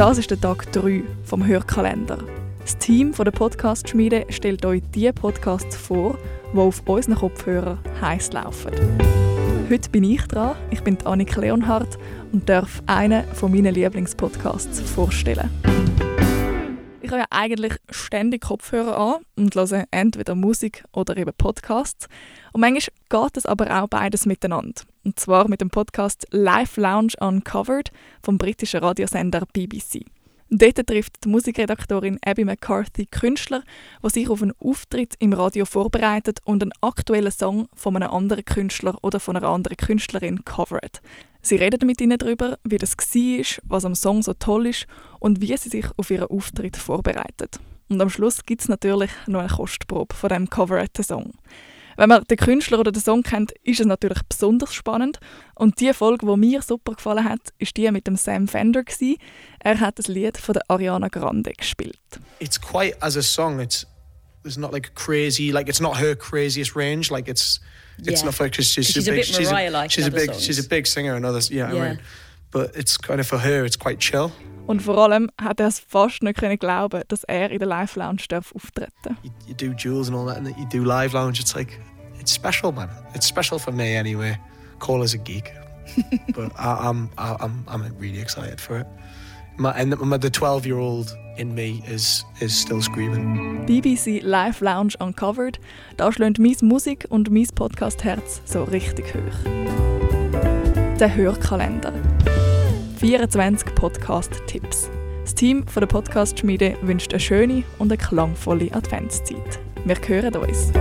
Das ist der Tag 3 vom Hörkalender. Das Team von der Podcast-Schmiede stellt euch die Podcasts vor, die auf unseren Kopfhörern heiß laufen. Heute bin ich dran. Ich bin Annik Leonhardt und darf einen von meinen Lieblingspodcasts vorstellen. Ich habe ja eigentlich ständig Kopfhörer an und höre entweder Musik oder eben Podcasts. Und manchmal geht es aber auch beides miteinander. Und zwar mit dem Podcast Live Lounge Uncovered vom britischen Radiosender BBC. Dort trifft die Musikredaktorin Abby McCarthy Künstler, die sich auf einen Auftritt im Radio vorbereitet und einen aktuellen Song von einem anderen Künstler oder von einer anderen Künstlerin covert. Sie redet mit ihnen darüber, wie das war, was am Song so toll ist und wie sie sich auf ihren Auftritt vorbereitet. Und am Schluss gibt es natürlich noch eine Kostprobe von dem coverten Song. Wenn man den Künstler oder den Song kennt, ist es natürlich besonders spannend. Und die Folge, die mir super gefallen hat, ist die mit dem Sam Fender. Gewesen. Er hat das Lied von der Ariana Grande gespielt. It's quite as a song. It's it's not like crazy. Like it's not her craziest range. Like it's it's Yeah. not like she's, she's, She's a a big bit she's a, she's a in big songs. she's a big singer and others. Yeah, I Yeah. mean, but it's kind of for her. It's quite chill. Und vor allem hat er es fast nicht können glauben, dass er in der Live Lounge darf auftreten. You, you do Jules and all that, and you do live lounge. It's like it's special, man. It's special for me anyway. Call us a geek, but I, I'm I, I'm I'm really excited for it. My, and my, the 12 year old in me is is still screaming. BBC Live Lounge Uncovered, da schlägt mein Musik- und mein Podcast-Herz so richtig hoch. Der Hörkalender. 24 Podcast-Tipps. Das Team von der Podcast-Schmiede wünscht eine schöne und eine klangvolle Adventszeit. Wir hören uns.